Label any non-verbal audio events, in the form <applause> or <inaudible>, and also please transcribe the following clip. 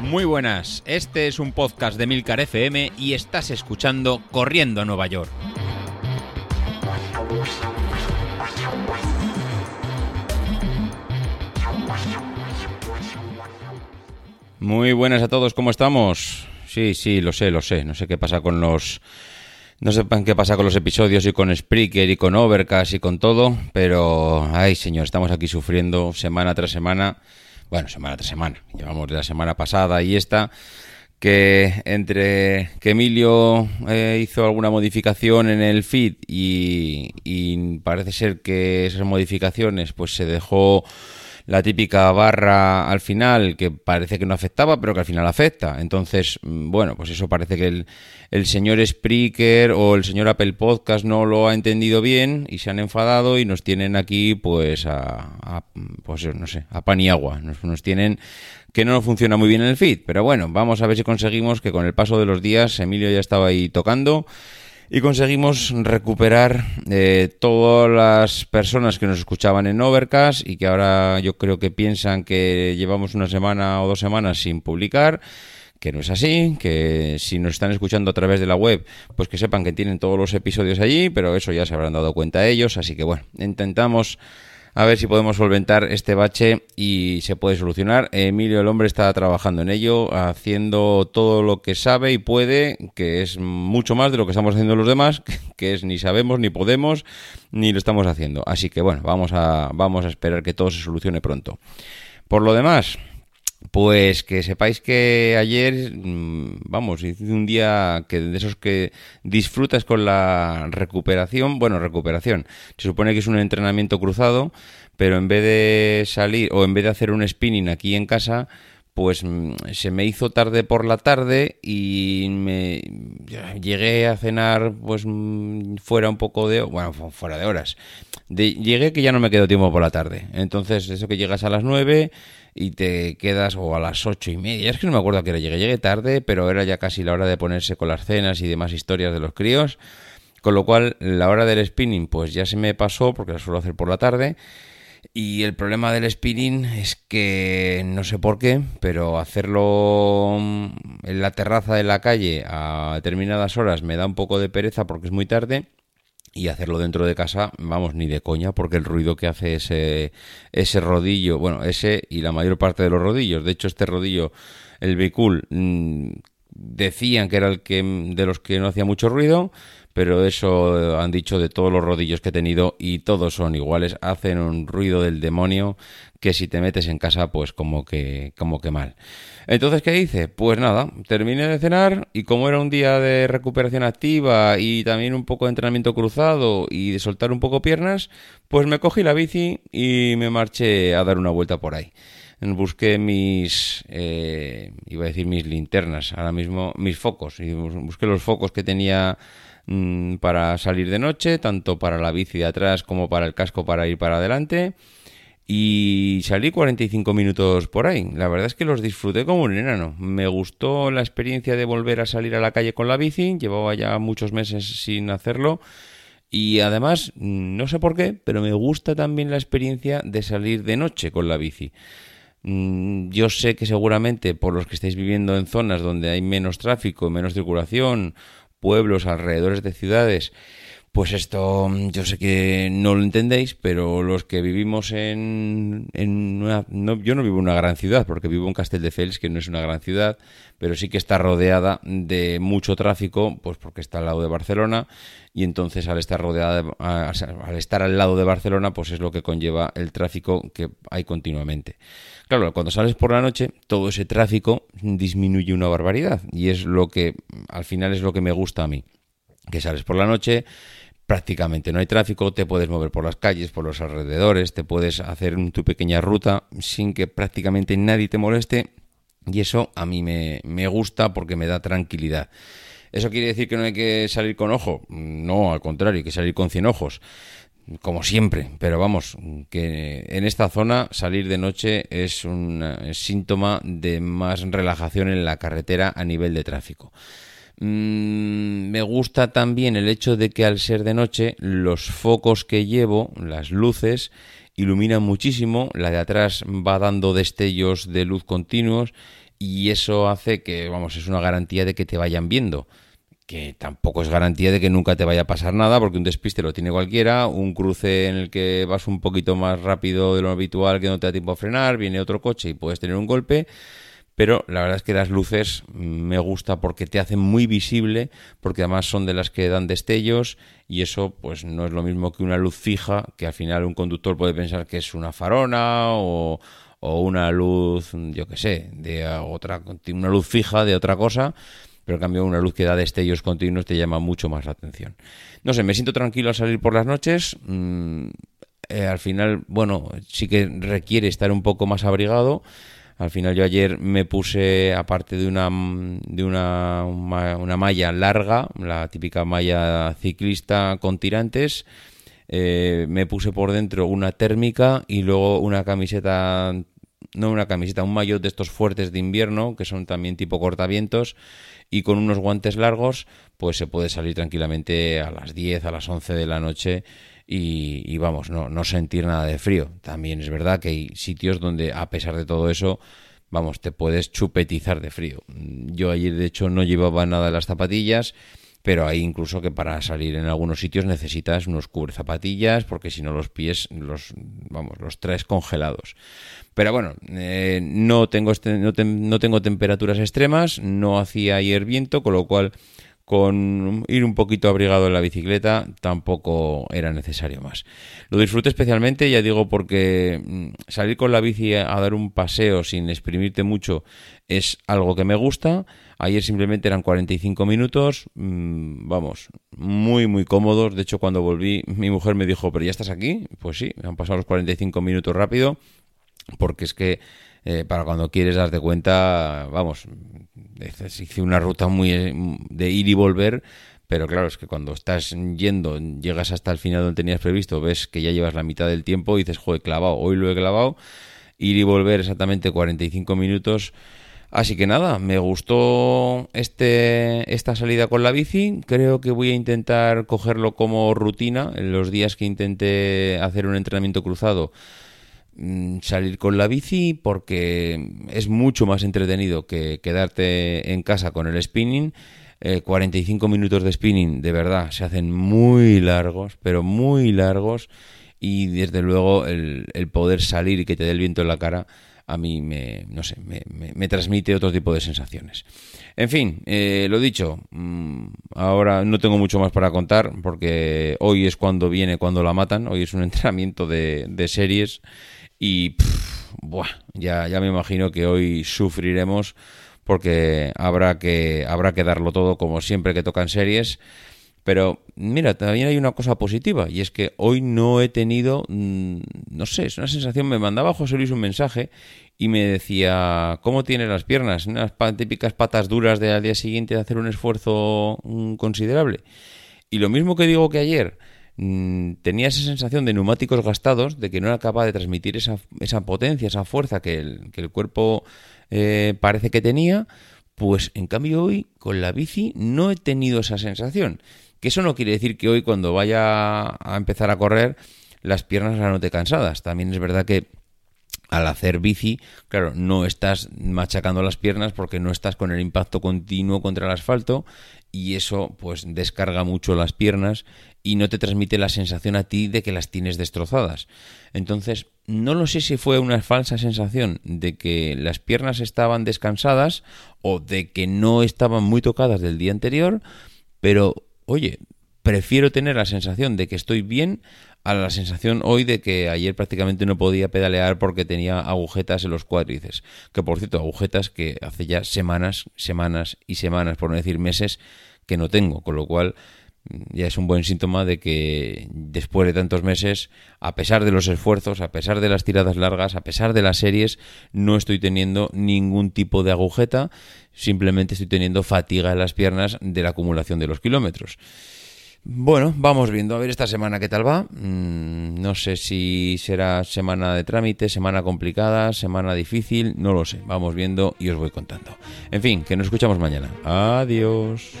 Muy buenas, este es un podcast de Milcar FM y estás escuchando Corriendo a Nueva York. Muy buenas a todos, ¿cómo estamos? Sí, sí, lo sé, lo sé. No sé qué pasa con los... No sé qué pasa con los episodios y con Spreaker y con Overcast y con todo, pero... Ay, señor, estamos aquí sufriendo semana tras semana. Bueno, semana tras semana. Llevamos de la semana pasada y esta que entre que Emilio eh, hizo alguna modificación en el feed y, y parece ser que esas modificaciones pues se dejó la típica barra al final que parece que no afectaba, pero que al final afecta. Entonces, mm, bueno, pues eso parece que el, el señor Spreaker o el señor Apple Podcast no lo ha entendido bien y se han enfadado y nos tienen aquí, pues, a, pues no sé, a pan y agua. Nos, nos tienen que no funciona muy bien en el feed. Pero bueno, vamos a ver si conseguimos que con el paso de los días Emilio ya estaba ahí tocando y conseguimos recuperar eh, todas las personas que nos escuchaban en Overcast y que ahora yo creo que piensan que llevamos una semana o dos semanas sin publicar que no es así, que si nos están escuchando a través de la web, pues que sepan que tienen todos los episodios allí, pero eso ya se habrán dado cuenta ellos, así que bueno, intentamos a ver si podemos solventar este bache y se puede solucionar. Emilio el hombre está trabajando en ello, haciendo todo lo que sabe y puede, que es mucho más de lo que estamos haciendo los demás, <laughs> que es ni sabemos, ni podemos, ni lo estamos haciendo. Así que bueno, vamos a, vamos a esperar que todo se solucione pronto. Por lo demás, pues que sepáis que ayer, mm, vamos, hice un día que de esos que disfrutas con la recuperación, bueno, recuperación, se supone que es un entrenamiento cruzado, pero en vez de salir o en vez de hacer un spinning aquí en casa, pues mm, se me hizo tarde por la tarde y me llegué a cenar pues mm, fuera un poco de bueno fuera de horas llegué que ya no me quedó tiempo por la tarde entonces eso que llegas a las nueve y te quedas o a las ocho y media. Es que no me acuerdo a qué hora llegué. Llegué tarde, pero era ya casi la hora de ponerse con las cenas y demás historias de los críos. Con lo cual, la hora del spinning, pues ya se me pasó, porque la suelo hacer por la tarde. Y el problema del spinning es que no sé por qué, pero hacerlo en la terraza de la calle a determinadas horas me da un poco de pereza porque es muy tarde y hacerlo dentro de casa, vamos, ni de coña, porque el ruido que hace ese, ese rodillo, bueno, ese y la mayor parte de los rodillos, de hecho este rodillo, el Bicul, mm, decían que era el que de los que no hacía mucho ruido, pero eso han dicho de todos los rodillos que he tenido y todos son iguales, hacen un ruido del demonio que si te metes en casa pues como que como que mal. Entonces, ¿qué hice? Pues nada, terminé de cenar y como era un día de recuperación activa y también un poco de entrenamiento cruzado y de soltar un poco piernas, pues me cogí la bici y me marché a dar una vuelta por ahí busqué mis, eh, iba a decir mis linternas, ahora mismo mis focos, y busqué los focos que tenía Mm, para salir de noche, tanto para la bici de atrás como para el casco para ir para adelante. Y salí 45 minutos por ahí. La verdad es que los disfruté como un enano. Me gustó la experiencia de volver a salir a la calle con la bici. Llevaba ya muchos meses sin hacerlo. Y además, no sé por qué, pero me gusta también la experiencia de salir de noche con la bici. Mm, yo sé que seguramente por los que estáis viviendo en zonas donde hay menos tráfico, menos circulación pueblos, alrededores de ciudades, pues esto mm, yo sé que no lo entendéis, pero los que vivimos en, en una, no, yo no vivo en una gran ciudad, porque vivo en Castelldefels, que no es una gran ciudad, pero sí que está rodeada de mucho tráfico, pues porque está al lado de Barcelona, y entonces al estar rodeada, al estar al lado de Barcelona, pues es lo que conlleva el tráfico que hay continuamente. Claro, cuando sales por la noche, todo ese tráfico disminuye una barbaridad, y es lo que, al final es lo que me gusta a mí, que sales por la noche, prácticamente no hay tráfico, te puedes mover por las calles, por los alrededores, te puedes hacer tu pequeña ruta sin que prácticamente nadie te moleste y eso a mí me, me gusta porque me da tranquilidad. ¿Eso quiere decir que no hay que salir con ojo? No, al contrario, hay que salir con cien ojos como siempre, pero vamos, que en esta zona salir de noche es un síntoma de más relajación en la carretera a nivel de tráfico. Mm, me gusta también el hecho de que al ser de noche los focos que llevo, las luces, ilumina muchísimo, la de atrás va dando destellos de luz continuos y eso hace que, vamos, es una garantía de que te vayan viendo. Que tampoco es garantía de que nunca te vaya a pasar nada, porque un despiste lo tiene cualquiera, un cruce en el que vas un poquito más rápido de lo habitual que no te da tiempo a frenar, viene otro coche y puedes tener un golpe, pero la verdad es que las luces me gusta porque te hacen muy visible, porque además son de las que dan destellos y eso pues no es lo mismo que una luz fija, que al final un conductor puede pensar que es una farona o, una luz, yo que sé, de otra, una luz fija de otra cosa pero en cambio una luz que da destellos continuos te llama mucho más la atención. No sé, me siento tranquilo al salir por las noches. Mm, eh, al final, bueno, sí que requiere estar un poco más abrigado. Al final yo ayer me puse, aparte de una, de una, una malla larga, la típica malla ciclista con tirantes, eh, me puse por dentro una térmica y luego una camiseta, no una camiseta, un maillot de estos fuertes de invierno, que son también tipo cortavientos, y con unos guantes largos pues se puede salir tranquilamente a las 10, a las 11 de la noche y, vamos, no, no sentir nada de frío. También es verdad que hay sitios donde a pesar de todo eso, vamos, te puedes chupetizar de frío. Yo ayer de hecho no llevaba nada de las zapatillas pero hay incluso que para salir en algunos sitios necesitas unos zapatillas porque si no los pies los vamos los traes congelados pero bueno eh, no tengo este, no, no, tengo temperaturas extremas no hacía ayer viento con lo cual con ir un poquito abrigado en la bicicleta tampoco era necesario más. Lo disfruté especialmente, ya digo, porque mm, salir con la bici a dar un paseo sin exprimirte mucho es algo que me gusta. Ayer simplemente eran 45 minutos, mm, vamos, muy, muy cómodos. De hecho, cuando volví, mi mujer me dijo, ¿pero ya estás aquí? Pues sí, han pasado los 45 minutos rápido, porque es que eh, para cuando quieres darte cuenta, vamos, hice una ruta muy de ir y volver, pero claro, es que cuando estás yendo, llegas hasta el final donde tenías previsto, ves que ya llevas la mitad del tiempo y dices, joder, clavado, hoy lo he clavado, ir y volver exactamente 45 minutos. Así que nada, me gustó este, esta salida con la bici. Creo que voy a intentar cogerlo como rutina en los días que intente hacer un entrenamiento cruzado salir con la bici porque es mucho más entretenido que quedarte en casa con el spinning. 45 eh, minutos de spinning de verdad se hacen muy largos, pero muy largos y desde luego el, poder salir y que te dé el viento en la cara a mí me, no sé, me, transmite otro tipo de sensaciones. En fin, eh, lo dicho, mm, ahora no tengo mucho más para contar porque hoy es cuando viene, cuando la matan, hoy es un <laughs> entrenamiento de series y ya, ya me imagino que hoy sufriremos porque habrá que, habrá que darlo todo como siempre que tocan series. Pero mira, también hay una cosa positiva y es que hoy no he tenido, mm, no sé, es una sensación, me mandaba José Luis un mensaje y me decía, ¿cómo tienes las piernas? Unas típicas patas duras de al día siguiente de hacer un esfuerzo mm, considerable. Y lo mismo que digo que ayer, tenía esa sensación de neumáticos gastados, de que no era capaz de transmitir esa, esa potencia, esa fuerza que el, que el cuerpo eh, parece que tenía, pues en cambio hoy con la bici no he tenido esa sensación. Que eso no quiere decir que hoy cuando vaya a empezar a correr las piernas las note cansadas. También es verdad que al hacer bici, claro, no estás machacando las piernas porque no estás con el impacto continuo contra el asfalto y eso pues descarga mucho las piernas y no te transmite la sensación a ti de que las tienes destrozadas. Entonces, no lo sé si fue una falsa sensación de que las piernas estaban descansadas o de que no estaban muy tocadas del día anterior, pero oye, prefiero tener la sensación de que estoy bien a la sensación hoy de que ayer prácticamente no podía pedalear porque tenía agujetas en los cuádriceps. Que por cierto, agujetas que hace ya semanas, semanas y semanas, por no decir meses, que no tengo. Con lo cual ya es un buen síntoma de que después de tantos meses, a pesar de los esfuerzos, a pesar de las tiradas largas, a pesar de las series, no estoy teniendo ningún tipo de agujeta, simplemente estoy teniendo fatiga en las piernas de la acumulación de los kilómetros. Bueno, vamos viendo a ver esta semana qué tal va. Mm, no sé si será semana de trámite, semana complicada, semana difícil, no lo sé. Vamos viendo y os voy contando. En fin, que nos escuchamos mañana. Adiós.